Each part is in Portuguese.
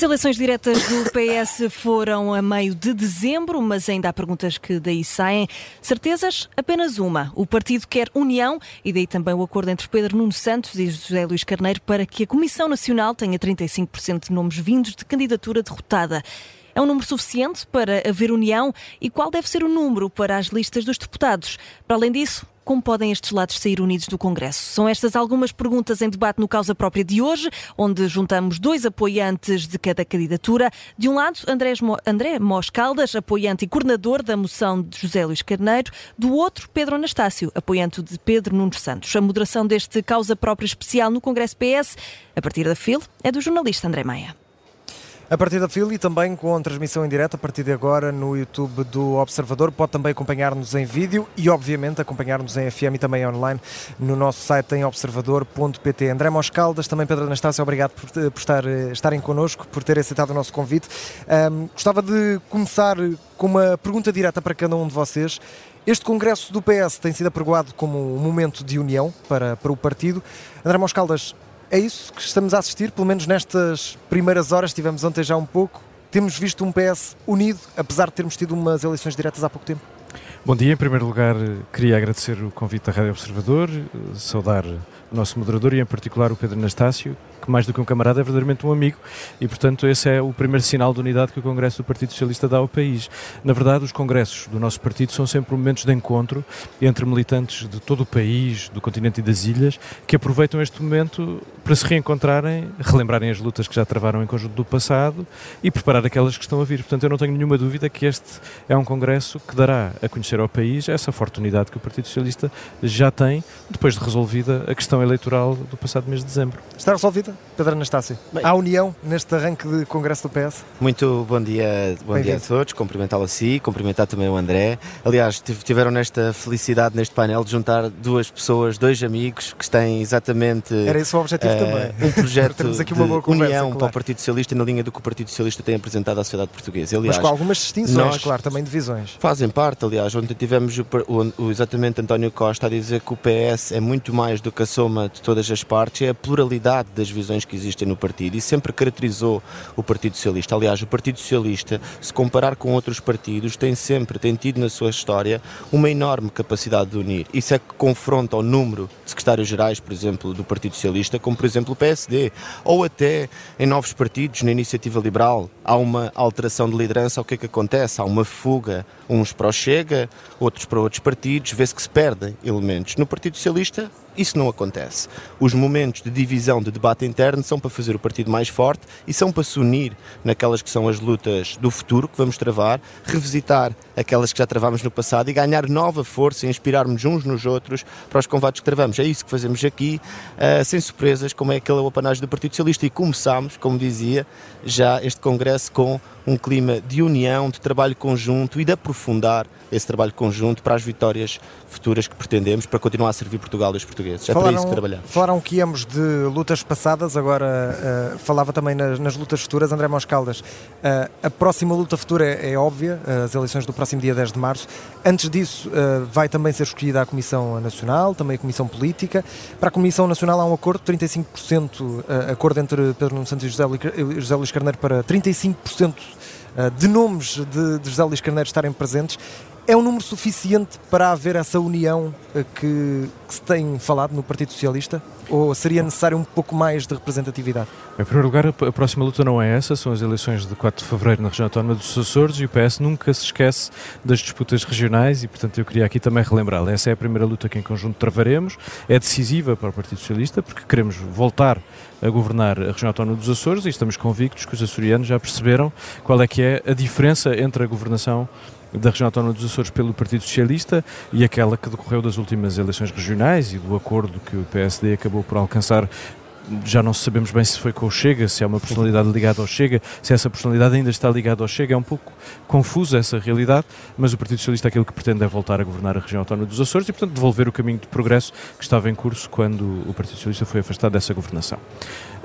As eleições diretas do PS foram a meio de dezembro, mas ainda há perguntas que daí saem. Certezas? Apenas uma. O partido quer união e daí também o acordo entre Pedro Nuno Santos e José Luís Carneiro para que a Comissão Nacional tenha 35% de nomes vindos de candidatura derrotada. É um número suficiente para haver união? E qual deve ser o número para as listas dos deputados? Para além disso, como podem estes lados sair unidos do Congresso? São estas algumas perguntas em debate no Causa Própria de hoje, onde juntamos dois apoiantes de cada candidatura. De um lado, André, André Mos Caldas, apoiante e coordenador da moção de José Luís Carneiro. Do outro, Pedro Anastácio, apoiante de Pedro Nunes Santos. A moderação deste Causa Própria especial no Congresso PS, a partir da FIL, é do jornalista André Maia. A partir da fila e também com transmissão em direto a partir de agora no YouTube do Observador. Pode também acompanhar-nos em vídeo e, obviamente, acompanhar-nos em FM e também online no nosso site em observador.pt. André Moscaldas, também Pedro Anastácio, obrigado por, por estar, eh, estarem connosco, por terem aceitado o nosso convite. Um, gostava de começar com uma pergunta direta para cada um de vocês. Este congresso do PS tem sido apregoado como um momento de união para, para o partido. André Moscaldas, é isso que estamos a assistir, pelo menos nestas primeiras horas, tivemos ontem já um pouco. Temos visto um PS unido, apesar de termos tido umas eleições diretas há pouco tempo. Bom dia, em primeiro lugar queria agradecer o convite da Rádio Observador, saudar o nosso moderador e em particular o Pedro Anastácio, que mais do que um camarada é verdadeiramente um amigo e, portanto, esse é o primeiro sinal de unidade que o Congresso do Partido Socialista dá ao país. Na verdade, os congressos do nosso partido são sempre momentos de encontro entre militantes de todo o país, do continente e das ilhas, que aproveitam este momento para se reencontrarem, relembrarem as lutas que já travaram em conjunto do passado e preparar aquelas que estão a vir. Portanto, eu não tenho nenhuma dúvida que este é um congresso que dará a conhecer ao país essa forte unidade que o Partido Socialista já tem, depois de resolvida a questão eleitoral do passado mês de dezembro. Está resolvida? Pedro Anastácio. Bem, Há união neste arranque de Congresso do PS? Muito bom dia, bom dia a todos, cumprimentá-lo a si, cumprimentar também o André. Aliás, tiveram nesta felicidade neste painel de juntar duas pessoas, dois amigos que têm exatamente. Era esse o objetivo uh, também. Um projeto aqui uma boa conversa, união claro. para o Partido Socialista na linha do que o Partido Socialista tem apresentado à sociedade portuguesa. Aliás, Mas com algumas distinções, claro, também divisões. Fazem parte, aliás, ontem tivemos o, o, exatamente António Costa a dizer que o PS é muito mais do que a soma de todas as partes, é a pluralidade das visões que existem no partido e sempre caracterizou o Partido Socialista. Aliás, o Partido Socialista, se comparar com outros partidos, tem sempre, tem tido na sua história uma enorme capacidade de unir. Isso é que confronta o número de secretários-gerais, por exemplo, do Partido Socialista, como por exemplo o PSD, ou até em novos partidos, na Iniciativa Liberal, há uma alteração de liderança, o que é que acontece? Há uma fuga, uns para o Chega, outros para outros partidos, vê-se que se perdem elementos. No Partido Socialista, isso não acontece. Os momentos de divisão, de debate interno, são para fazer o partido mais forte e são para se unir naquelas que são as lutas do futuro que vamos travar, revisitar aquelas que já travámos no passado e ganhar nova força e inspirarmos uns nos outros para os combates que travamos. É isso que fazemos aqui, uh, sem surpresas, como é aquele apanagem do Partido Socialista. E começámos, como dizia, já este congresso com um clima de união, de trabalho conjunto e de aprofundar esse trabalho conjunto para as vitórias futuras que pretendemos, para continuar a servir Portugal e os portugueses. É falaram, para isso que trabalhamos. Falaram que íamos de lutas passadas, agora uh, falava também nas, nas, lutas futuras. André Moscaldas, uh, a próxima luta futura é, é óbvia, uh, as eleições do próximo dia 10 de março. Antes disso, vai também ser escolhida a Comissão Nacional, também a Comissão Política. Para a Comissão Nacional há um acordo, 35%, acordo entre Pedro Nuno Santos e José, José Luís Carneiro para 35% de nomes de, de José Luís Carneiro estarem presentes é um número suficiente para haver essa união eh, que, que, se tem falado no Partido Socialista? Ou seria necessário um pouco mais de representatividade? Em primeiro lugar, a próxima luta não é essa, são as eleições de 4 de fevereiro na região autónoma dos Açores e o PS nunca se esquece das disputas regionais e, portanto, eu queria aqui também relembrá-la. Essa é a primeira luta que em conjunto travaremos, é decisiva para o Partido Socialista porque queremos voltar a governar a região autónoma dos Açores e estamos convictos que os açorianos já perceberam qual é que é a diferença entre a governação da região autónoma dos Açores pelo Partido Socialista e aquela que decorreu das últimas eleições regionais e do acordo que o PSD acabou por alcançar já não sabemos bem se foi com o Chega, se é uma personalidade ligada ao Chega, se essa personalidade ainda está ligada ao Chega. É um pouco confusa essa realidade, mas o Partido Socialista aquilo que pretende é voltar a governar a região autónoma dos Açores e, portanto, devolver o caminho de progresso que estava em curso quando o Partido Socialista foi afastado dessa governação.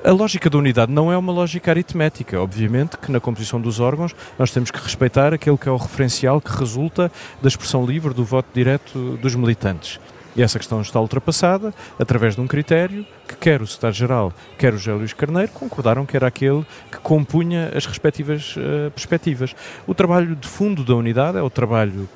A lógica da unidade não é uma lógica aritmética. Obviamente que na composição dos órgãos nós temos que respeitar aquele que é o referencial que resulta da expressão livre do voto direto dos militantes. E essa questão está ultrapassada através de um critério que quer o Secretário-Geral, quer o Luís Carneiro concordaram que era aquele que compunha as respectivas uh, perspectivas. O trabalho de fundo da unidade é o trabalho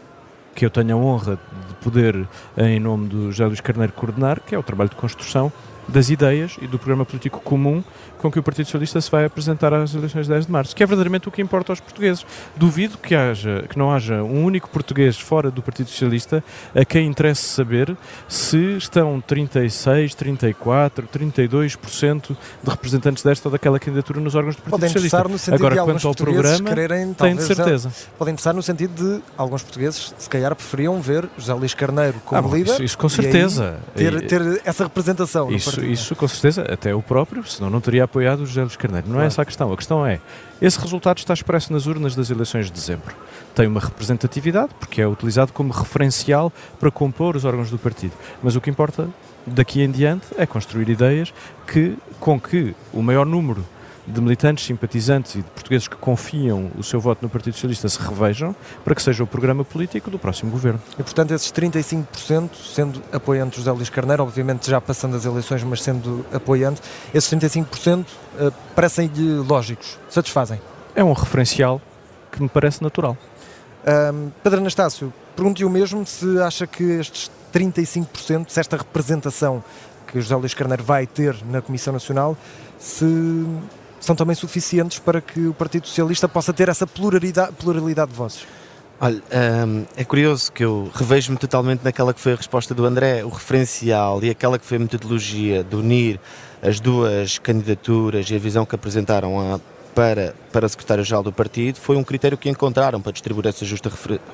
que eu tenho a honra de poder, em nome do Luís Carneiro, coordenar, que é o trabalho de construção das ideias e do programa político comum com que o Partido Socialista se vai apresentar às eleições de 10 de março, que é verdadeiramente o que importa aos portugueses. Duvido que, haja, que não haja um único português fora do Partido Socialista a quem interesse saber se estão 36, 34, 32% de representantes desta ou daquela candidatura nos órgãos do Partido Podem Socialista. No sentido Agora, de quanto ao programa, quererem, tenho de certeza. Já, podem pensar no sentido de alguns portugueses, se calhar, preferiam ver José Luís Carneiro como ah, líder. Isso, isso com certeza. Ter, ter, essa representação. Isso, isso com certeza, até o próprio, senão não teria apoiado o José Luís Carneiro. Não é claro. é essa a questão. A questão é, esse resultado está expresso nas urnas das eleições de dezembro. Tem uma representatividade, porque é utilizado como referencial para compor os órgãos do partido. Mas o que importa daqui em diante é construir ideias que, com que o maior número de militantes, simpatizantes e de portugueses que confiam o seu voto no Partido Socialista se revejam para que seja o programa político do próximo governo. E, portanto, esses 35%, sendo apoiante José Luís Carneiro, obviamente já passando as eleições, mas sendo apoiante, esses 35% uh, parecem-lhe lógicos, satisfazem? É um referencial que me parece natural. Um, Pedro Anastácio, pergunto-lhe o mesmo se acha que estes 35%, se esta representação que José Luís Carneiro vai ter na Comissão Nacional, se são também suficientes para que o Partido Socialista possa ter essa pluralidade, pluralidade de vozes? Olha, um, é curioso que eu revejo-me totalmente naquela que foi a resposta do André, o referencial e aquela que foi a metodologia de unir as duas candidaturas e a visão que apresentaram a, para, para secretário-geral do partido foi um critério que encontraram para distribuir essa justa,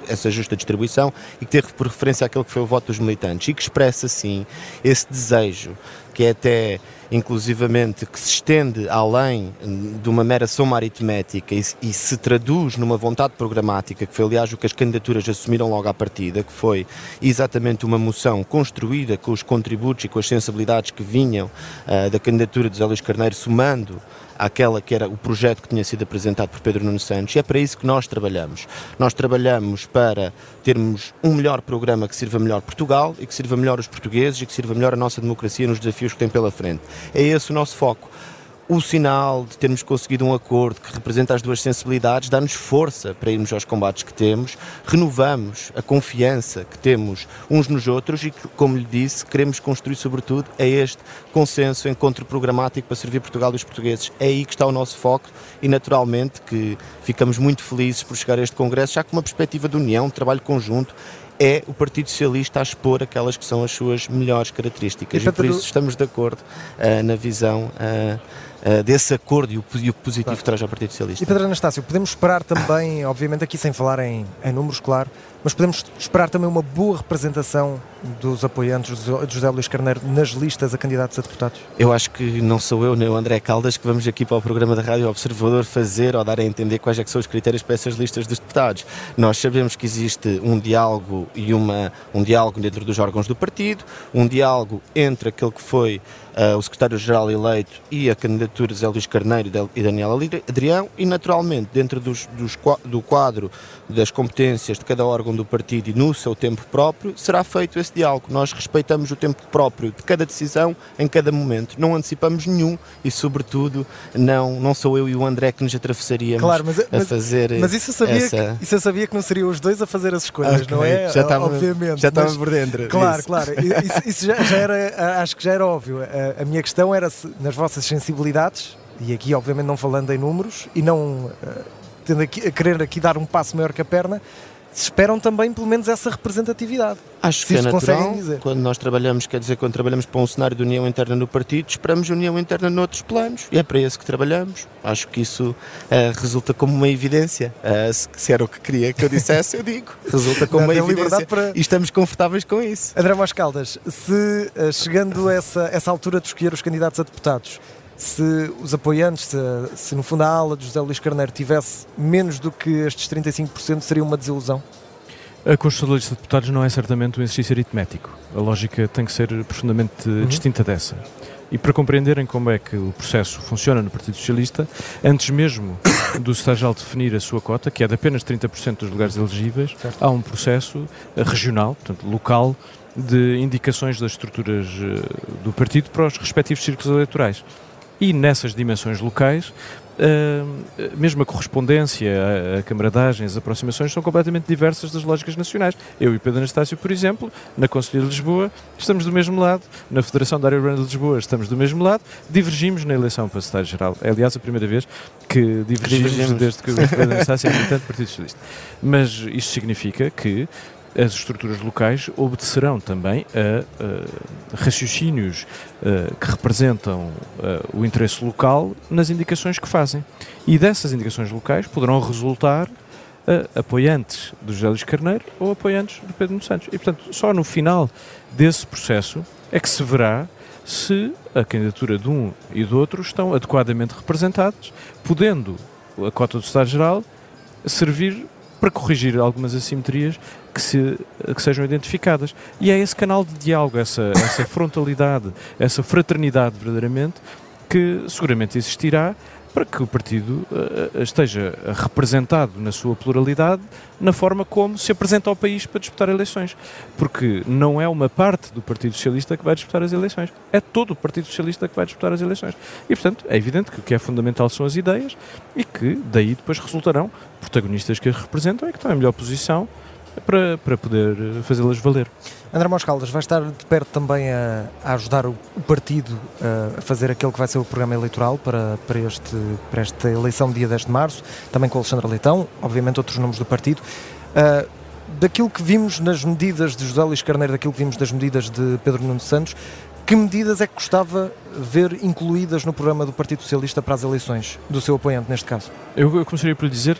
essa justa distribuição e que teve por referência aquele que foi o voto dos militantes e que expressa, sim, esse desejo que é até inclusivamente que se estende além de uma mera soma aritmética e, e, se traduz numa vontade programática, que foi aliás o que as candidaturas assumiram logo à partida, que foi exatamente uma moção construída com os contributos e com as sensibilidades que vinham uh, da candidatura de Zé Luís Carneiro, somando àquela que era o projeto que tinha sido apresentado por Pedro Nuno Santos e é para isso que nós trabalhamos. Nós trabalhamos para termos um melhor programa que sirva melhor Portugal e que sirva melhor os portugueses e que sirva melhor a nossa democracia nos desafios que tem pela frente. É esse o nosso foco o sinal de termos conseguido um acordo que representa as duas sensibilidades dá-nos força para irmos aos combates que temos, renovamos a confiança que temos uns nos outros e, como lhe disse, queremos construir, sobretudo, é este consenso, encontro programático para servir Portugal e os portugueses. É aí que está o nosso foco e, naturalmente, que ficamos muito felizes por chegar a este Congresso, já com uma perspectiva de união, de trabalho conjunto é o Partido Socialista a expor aquelas que são as suas melhores características. E, e por isso estamos de acordo uh, na visão uh, uh, desse acordo e o, e o positivo claro. que traz ao Partido Socialista. E Pedro Anastácio, podemos esperar também, obviamente aqui sem falar em, em números, claro, mas podemos esperar também uma boa representação dos apoiantes de José Luís Carneiro nas listas a candidatos a deputados? Eu acho que não sou eu nem o André Caldas que vamos aqui para o programa da Rádio Observador fazer ou dar a entender quais é são os critérios para essas listas dos deputados. Nós sabemos que existe um diálogo e uma, um diálogo dentro dos órgãos do partido, um diálogo entre aquele que foi uh, o secretário-geral eleito e a candidatura de Zé Luís Carneiro e Daniel Adrião e naturalmente dentro dos, dos, do quadro das competências de cada órgão do partido e no seu tempo próprio, será feito esse diálogo. Nós respeitamos o tempo próprio de cada decisão em cada momento, não antecipamos nenhum e, sobretudo, não, não sou eu e o André que nos atravessaríamos claro, mas, a mas, fazer. Mas isso eu, sabia essa... que, isso eu sabia que não seriam os dois a fazer as escolhas, okay. não é? Já estava, Obviamente. Já estava por dentro. Claro, isso. claro. Isso, isso já, já, era, acho que já era óbvio. A, a minha questão era se, nas vossas sensibilidades, e aqui obviamente não falando em números e não. Uh, tendo aqui, a querer aqui dar um passo maior que a perna, se esperam também pelo menos essa representatividade. Acho que é natural, quando nós trabalhamos, quer dizer, quando trabalhamos para um cenário de união interna no partido, esperamos união interna noutros planos e é para isso que trabalhamos. Acho que isso uh, resulta como uma evidência. Uh, se, era o que queria que eu dissesse, eu digo. Resulta como uma evidência para... e estamos confortáveis com isso. André Moscaldas, se uh, chegando a essa, essa altura de escolher os candidatos a deputados, se os apoiantes, se, se, no fundo a ala de José Luís Carneiro tivesse menos do que estes 35%, seria uma desilusão? A Constituição da Lista de Deputados não é certamente um exercício aritmético. A lógica tem que ser profundamente uhum. distinta dessa. E para compreenderem como é que o processo funciona no Partido Socialista, antes mesmo do Secretário-Geral definir a sua cota, que é de apenas 30% dos lugares elegíveis, certo. há um processo regional, portanto local, de indicações das estruturas do partido para os respectivos círculos eleitorais. E nessas dimensões locais, Uh, mesmo a correspondência, a, a camaradagem, as aproximações são completamente diversas das lógicas nacionais. Eu e Pedro Anastácio, por exemplo, na Conselhia de Lisboa, estamos do mesmo lado, na Federação da Área Urbana de Lisboa estamos do mesmo lado, divergimos na eleição para Secretário-Geral. É, aliás, a primeira vez que divergimos, divergimos. desde que o Pedro Anastácio é militante do Partido Socialista. Mas isso significa que as estruturas locais obedecerão também a, a raciocínios a, que representam a, o interesse local nas indicações que fazem. E dessas indicações locais poderão resultar apoiantes do José Luís Carneiro ou apoiantes do Pedro Nuno Santos. E, portanto, só no final desse processo é que se verá se a candidatura de um e do outro estão adequadamente representadas, podendo a cota do Estado-Geral servir para corrigir algumas assimetrias que, se, que sejam identificadas. E é esse canal de diálogo, essa, essa frontalidade, essa fraternidade verdadeiramente, que seguramente existirá para que o partido uh, esteja representado na sua pluralidade na forma como se apresenta ao país para disputar eleições. Porque não é uma parte do Partido Socialista que vai disputar as eleições, é todo o Partido Socialista que vai disputar as eleições. E, portanto, é evidente que o que é fundamental são as ideias e que daí depois resultarão protagonistas que as representam e que estão em melhor posição para, para poder fazê-las valer. André Moscaldas vai estar de perto também a, a ajudar o, o partido a, a, fazer aquele que vai ser o programa eleitoral para, para, este, para esta eleição dia 10 de março, também com Alexandre Leitão, obviamente outros nomes do partido. Uh, daquilo que vimos nas medidas de José Luís Carneiro, daquilo que vimos das medidas de Pedro Nuno Santos, que medidas é que gostava ver incluídas no programa do Partido Socialista para as eleições, do seu apoiante neste caso? Eu, eu começaria por lhe dizer,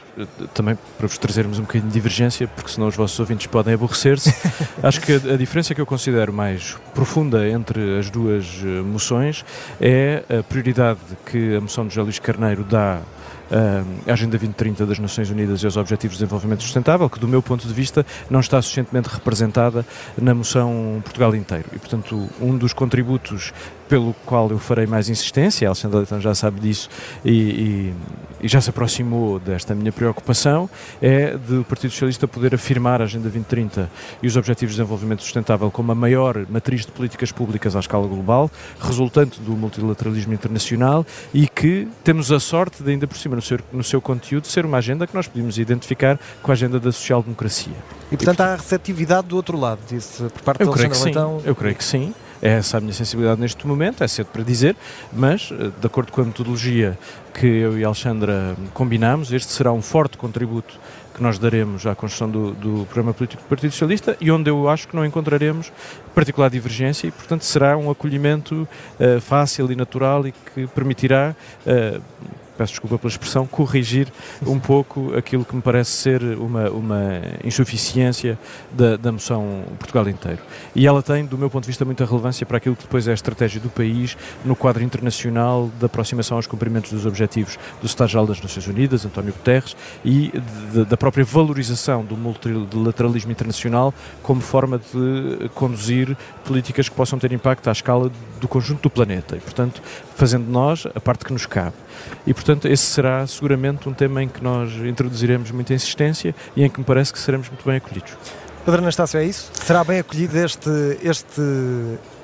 também para vos trazermos um bocadinho de divergência, porque senão os vossos ouvintes podem aborrecer-se, acho que a, a, diferença que eu considero mais profunda entre as duas eh, moções é a prioridade que a moção de José Luís Carneiro dá a Agenda 2030 das Nações Unidas e aos Objetivos de Desenvolvimento Sustentável, que do meu ponto de vista não está suficientemente representada na moção Portugal inteiro. E, portanto, um dos contributos pelo qual eu farei mais insistência, a Alexandra Leitão já sabe disso e, e, e, já se aproximou desta minha preocupação, é de o Partido Socialista poder afirmar a Agenda 2030 e os Objetivos de Desenvolvimento Sustentável como a maior matriz de políticas públicas à escala global, resultante do multilateralismo internacional e que temos a sorte de, ainda por cima, no seu, no seu conteúdo, ser uma agenda que nós podemos identificar com a agenda da social-democracia. E, portanto, há receptividade do outro lado disso, por parte eu do creio que Leitão? Eu creio que sim. É essa a minha sensibilidade neste momento, é cedo para dizer, mas, eh, de acordo com a metodologia que eu e a Alexandra combinamos, este será um forte contributo que nós daremos à construção do, do, programa político do Partido Socialista e onde eu acho que não encontraremos particular divergência e, portanto, será um acolhimento uh, fácil e natural e que permitirá uh, peço desculpa pela expressão, corrigir um pouco aquilo que me parece ser uma, uma insuficiência da, da moção Portugal inteiro. E ela tem, do meu ponto de vista, muita relevância para aquilo que depois é a estratégia do país no quadro internacional da aproximação aos cumprimentos dos objetivos do Secretário-Geral das Nações Unidas, António Guterres, e de, de, da própria valorização do multilateralismo internacional como forma de conduzir políticas que possam ter impacto à escala do conjunto do planeta. E, portanto, fazendo nós a parte que nos cabe. E, portanto, esse será seguramente um tema em que nós introduziremos muita insistência e em que me parece que seremos muito bem acolhidos. Pedro Anastácio, é isso? Será bem acolhido este, este,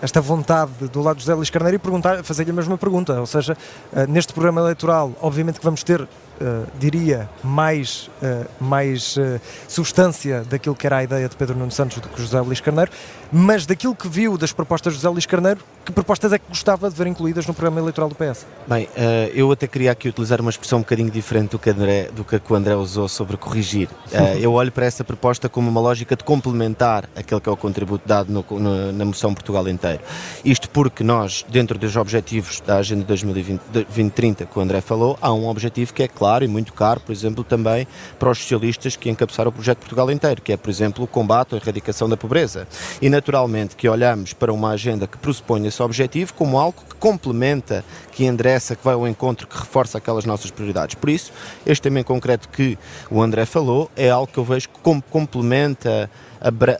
esta vontade do lado de José Luís Carneiro e fazer-lhe a mesma pergunta, ou seja, uh, neste programa eleitoral, obviamente que vamos ter Uh, diria, mais, uh, mais substância daquilo que era a ideia de Pedro Nuno Santos do que José Luís Carneiro, mas daquilo que viu das propostas de José Luís Carneiro, que propostas é que gostava de ver incluídas no programa eleitoral do PS? Bem, eu até queria aqui utilizar uma expressão um bocadinho diferente do que, André, do que o André usou sobre corrigir. eu olho para essa proposta como uma lógica de complementar aquele que é o contributo dado no, no, na moção Portugal inteiro. Isto porque nós, dentro dos objetivos da Agenda 2030 que o André falou, há um objetivo que é claro e muito caro, por exemplo, também para os socialistas que encabeçaram o projeto Portugal inteiro, que é, por exemplo, o combate à erradicação da pobreza. E, naturalmente, que olhamos para uma agenda que pressupõe esse objetivo como algo que complementa, que endereça, que vai ao encontro, que reforça aquelas nossas prioridades. Por isso, este tema em concreto que o André falou é algo que eu vejo como complementa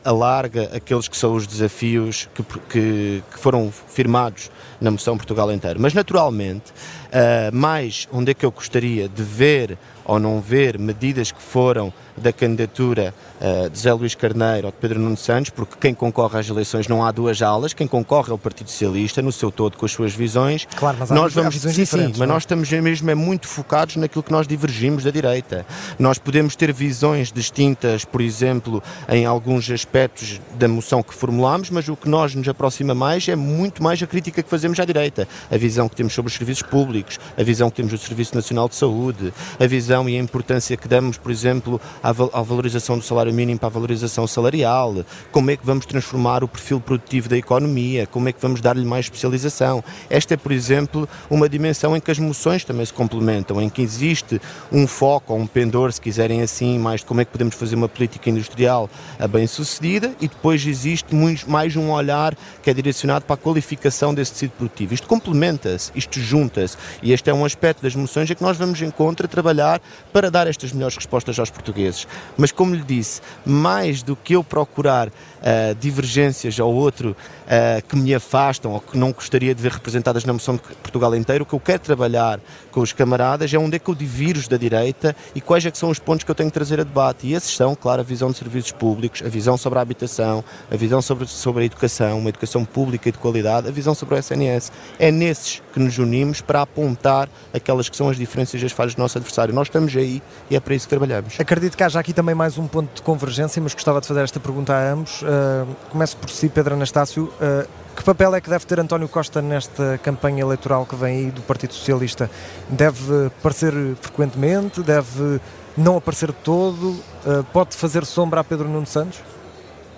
alarga aqueles que são os desafios que, que, que foram firmados na moção Portugal inteiro. Mas, naturalmente, uh, mais onde é que eu gostaria de ver ou não ver medidas que foram da candidatura uh, de José Luís Carneiro ou de Pedro Nuno Santos, porque quem concorre às eleições não há duas alas, quem concorre é o Partido Socialista, no seu todo, com as suas visões. Claro, mas há nós vamos, visões sim, diferentes. Sim, mas é? nós estamos mesmo é muito focados naquilo que nós divergimos da direita. Nós podemos ter visões distintas, por exemplo, em alguns aspectos da moção que formulamos, mas o que nós nos aproxima mais é muito mais a crítica que fazemos à direita. A visão que temos sobre os serviços públicos, a visão que temos do Serviço Nacional de Saúde, a visão e a importância que damos, por exemplo, à, valorização do salário mínimo para a valorização salarial, como é que vamos transformar o perfil produtivo da economia, como é que vamos dar-lhe mais especialização. Esta é, por exemplo, uma dimensão em que as moções também se complementam, em que existe um foco, ou um pendor, se quiserem assim, mais de como é que podemos fazer uma política industrial bem sucedida e depois existe mais um olhar que é direcionado para a qualificação desse tecido produtivo. Isto complementa-se, isto junta-se e este é um aspecto das moções em que nós vamos em contra trabalhar para dar estas melhores respostas aos portugueses. Mas, como lhe disse, mais do que eu procurar uh, divergências ao outro uh, que me afastam ou que não gostaria de ver representadas na moção de Portugal inteiro, o que eu quero trabalhar com os camaradas é onde é que eu divirjo da direita e quais é que são os pontos que eu tenho que trazer a debate. E esses são, claro, a visão de serviços públicos, a visão sobre a habitação, a visão sobre, sobre a educação, uma educação pública e de qualidade, a visão sobre o SNS. É nesses que nos unimos para apontar aquelas que são as diferenças e as falhas do nosso adversário. Nós estamos aí e é para isso que trabalhamos. Acredito que haja aqui também mais um ponto de convergência, mas gostava de fazer esta pergunta a ambos. Uh, começo por si, Pedro Anastácio. Uh, que papel é que deve ter António Costa nesta campanha eleitoral que vem aí do Partido Socialista? Deve aparecer frequentemente? Deve não aparecer todo? Uh, pode fazer sombra a Pedro Nuno Santos?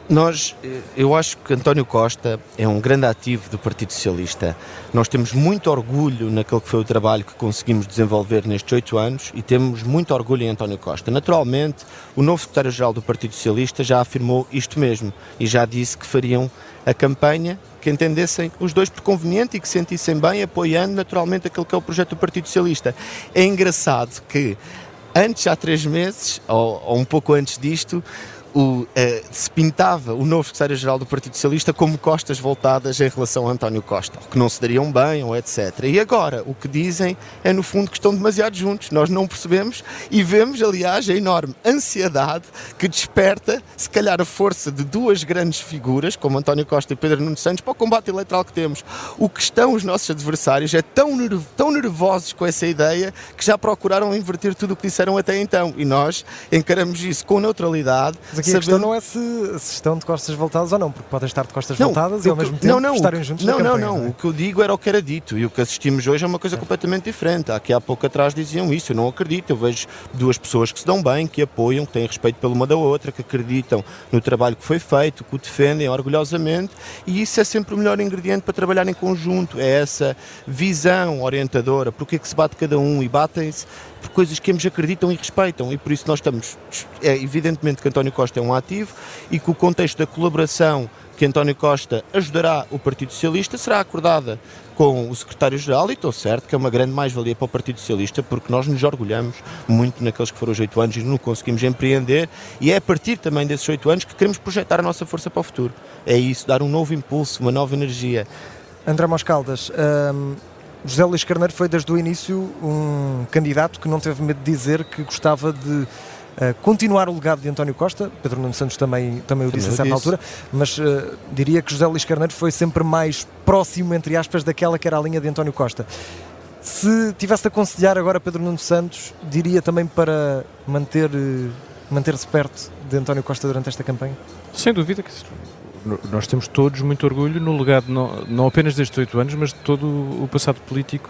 Nós, eu acho que António Costa é um grande ativo do Partido Socialista. Nós temos muito orgulho naquele que foi o trabalho que conseguimos desenvolver nestes oito anos e temos muito orgulho em António Costa. Naturalmente, o novo secretário-geral do Partido Socialista já afirmou isto mesmo e já disse que fariam a campanha que entendessem os dois por conveniente e que sentissem bem, apoiando naturalmente aquele que é o projeto do Partido Socialista. É engraçado que antes, há três meses, ou, ou um pouco antes disto, o, eh, se pintava o novo secretário-geral do Partido Socialista como costas voltadas em relação a António Costa, que não se dariam bem, ou etc. E agora, o que dizem é, no fundo, que estão demasiado juntos. Nós não percebemos e vemos, aliás, a enorme ansiedade que desperta, se calhar, a força de duas grandes figuras, como António Costa e Pedro Nuno Santos, para o combate eleitoral que temos. O que estão os nossos adversários é tão, nerv tão nervosos com essa ideia que já procuraram inverter tudo o que disseram até então. E nós encaramos isso com neutralidade aqui a questão não é se, se, estão de costas voltadas ou não, porque podem estar de costas não, voltadas e ao mesmo tempo não, não, estarem juntos não, na campanha, não, não, não, o que eu digo era o que era dito e o que assistimos hoje é uma coisa é. completamente diferente. Aqui há pouco atrás diziam isso, eu não acredito, eu vejo duas pessoas que se dão bem, que apoiam, que têm respeito pela uma da outra, que acreditam no trabalho que foi feito, que o defendem orgulhosamente e isso é sempre o melhor ingrediente para trabalhar em conjunto, é essa visão orientadora, porque é que se bate cada um e batem-se por coisas que ambos acreditam e respeitam e por isso nós estamos, é evidentemente que António Costa é um ativo e que o contexto da colaboração que António Costa ajudará o Partido Socialista será acordada com o secretário-geral e estou certo que é uma grande mais-valia para o Partido Socialista porque nós nos orgulhamos muito naqueles que foram os oito anos e não conseguimos empreender e é a partir também desses oito anos que queremos projetar a nossa força para o futuro. É isso, dar um novo impulso, uma nova energia. André Moscaldas, hum, José Luís Carneiro foi desde o início um candidato que não teve medo de dizer que gostava de uh, continuar o legado de António Costa. Pedro Nuno Santos também, também o disse a certa altura, mas uh, diria que José Luís Carneiro foi sempre mais próximo, entre aspas, daquela que era a linha de António Costa. Se tivesse de aconselhar agora Pedro Nuno Santos, diria também para manter, uh, manter-se perto de António Costa durante esta campanha? Sem dúvida que nós temos todos muito orgulho no legado, não, não apenas destes oito anos, mas de todo o passado político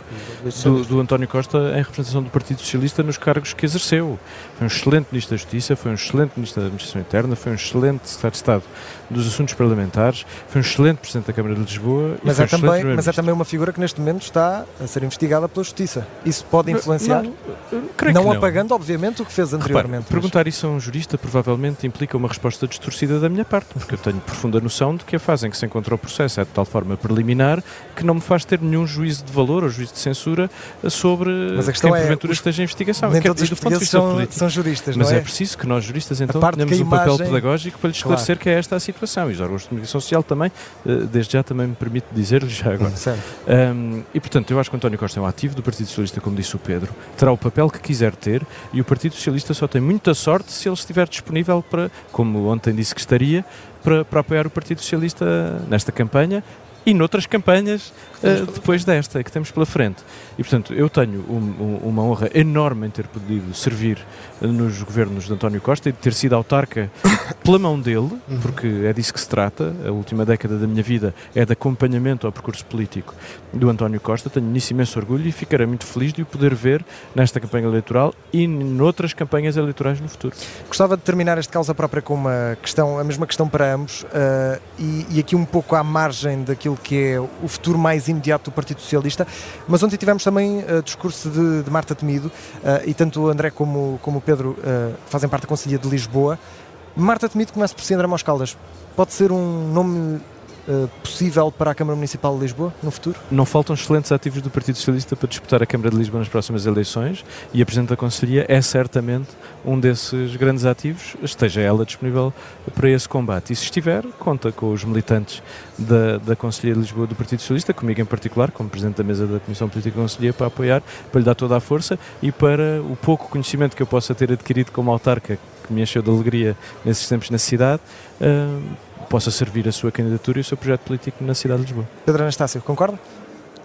do, do, António Costa em representação do Partido Socialista nos cargos que exerceu. Foi um excelente Ministro da Justiça, foi um excelente Ministro da Administração Interna, foi um excelente Secretário de Estado dos Assuntos Parlamentares, foi um excelente Presidente da Câmara de Lisboa. Mas, é, um também, mas é também uma figura que neste momento está a ser investigada pela Justiça. Isso pode influenciar? Não, não, não, apagando, obviamente, o que fez anteriormente. Repare. Perguntar isso a um jurista provavelmente implica uma resposta distorcida da minha parte, porque eu tenho profunda noção de que a fase em que se encontra o processo é de tal forma preliminar que não me faz ter nenhum juízo de valor ou juízo de censura sobre Mas a quem questão é, porventura os- esteja em investigação. Nem todos os portugueses são, político. são juristas, Mas é? é? preciso que nós juristas então tenhamos um papel imagem- pedagógico para lhes esclarecer que é esta a situação. E os órgãos de comunicação social também, eh, desde já também me permite dizer-lhe já agora. Um, e portanto, eu acho que António Costa é um ativo do Partido Socialista, como disse o Pedro, terá o papel que quiser ter e o Partido Socialista só tem muita sorte se ele estiver disponível para, como ontem disse que estaria, para, para apoiar o Partido Socialista nesta campanha e noutras campanhas uh, depois desta que temos pela frente. E portanto, eu tenho um- um- uma honra enorme em ter podido servir uh, nos governos de António Costa e de ter sido autarca pela mão dele, porque é disso que se trata. A última década da minha vida é de acompanhamento ao percurso político do António Costa. Tenho nisso imenso orgulho e ficarei muito feliz de o poder ver nesta campanha eleitoral e noutras campanhas eleitorais no futuro. Gostava de terminar este causa própria com uma questão, a mesma questão para ambos, eh, e, e aqui um pouco à margem daquilo que é o futuro mais imediato do Partido Socialista, mas ontem tivemos também eh, discurso de, de Marta Temido, eh, e tanto o André como, como o Pedro eh, fazem parte da Conselhia de Lisboa. Marta Temido começa por si André Moscaldas. Pode ser um nome eh, possível para a Câmara Municipal de Lisboa no futuro? Não faltam excelentes ativos do Partido Socialista para disputar a Câmara de Lisboa nas próximas eleições e a Presidente da Conselhia é certamente um desses grandes ativos, esteja ela disponível para esse combate. E se estiver, conta com os militantes da, da Conselhia de Lisboa do Partido Socialista, comigo em particular, como Presidente da Mesa da Comissão Política da Conselhia, para apoiar, para lhe dar toda a força e para o pouco conhecimento que eu possa ter adquirido como autarca, que me encheu de alegria nesses tempos na cidade, ah, possa servir a sua candidatura e o seu projeto político na cidade de Lisboa. Pedro Anastácio, concorda?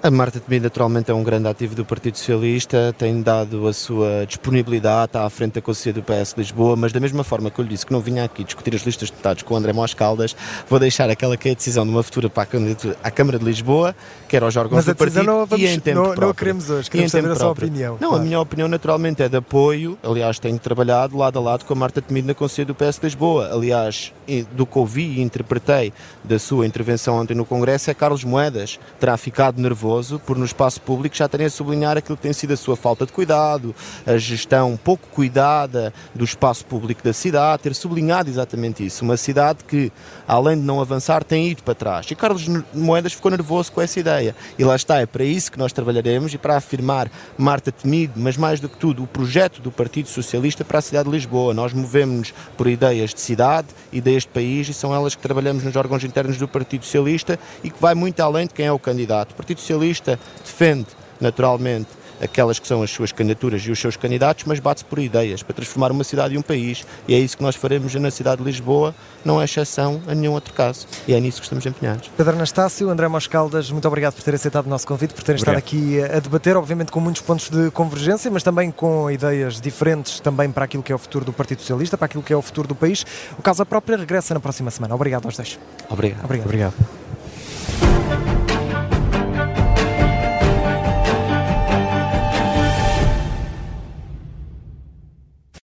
A Marta Temido naturalmente é um grande ativo do Partido Socialista, tem dado a sua disponibilidade, está à frente da Conselhia do PS de Lisboa, mas da mesma forma que eu lhe disse que não vinha aqui discutir as listas de deputados com o André Mós Caldas, vou deixar aquela que é a decisão de uma futura para a candidatura à Câmara de Lisboa, que era aos órgãos Mas do partido não vamos, e em tempo não, não a próprio. queremos hoje, em queremos saber a sua próprio. opinião. Não, claro. a minha opinião naturalmente é de apoio. Aliás, tenho trabalhado lado a lado com a Marta Temido na Conselho do PS de Lisboa. Aliás, do que ouvi e interpretei da sua intervenção ontem no Congresso é Carlos Moedas terá ficado nervoso por no espaço público já terem a sublinhar aquilo que tem sido a sua falta de cuidado, a gestão pouco cuidada do espaço público da cidade, ter sublinhado exatamente isso. Uma cidade que, além de não avançar, tem ido para trás. E Carlos Moedas ficou nervoso com essa ideia. E lá está, é para isso que nós trabalharemos e para afirmar Marta Temido, mas mais do que tudo, o projeto do Partido Socialista para a cidade de Lisboa. Nós movemos-nos por ideias de cidade, ideias de país e são elas que trabalhamos nos órgãos internos do Partido Socialista e que vai muito além de quem é o candidato. O Partido Socialista defende, naturalmente, aquelas que são as suas candidaturas e os seus candidatos, mas bate-se por ideias para transformar uma cidade e um país. E é isso que nós faremos na cidade de Lisboa, não é exceção a nenhum outro caso. E é nisso que estamos empenhados. Pedro Anastácio, André Moscaldas, muito obrigado por ter aceitado o nosso convite, por terem estado aqui a debater, obviamente com muitos pontos de convergência, mas também com ideias diferentes também para aquilo que é o futuro do Partido Socialista, para aquilo que é o futuro do país. O Casa Própria regressa na próxima semana. Obrigado aos dois. Obrigado. Obrigado. Obrigado.